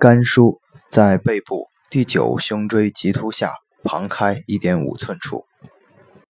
肝俞在背部第九胸椎棘突下旁开一点五寸处。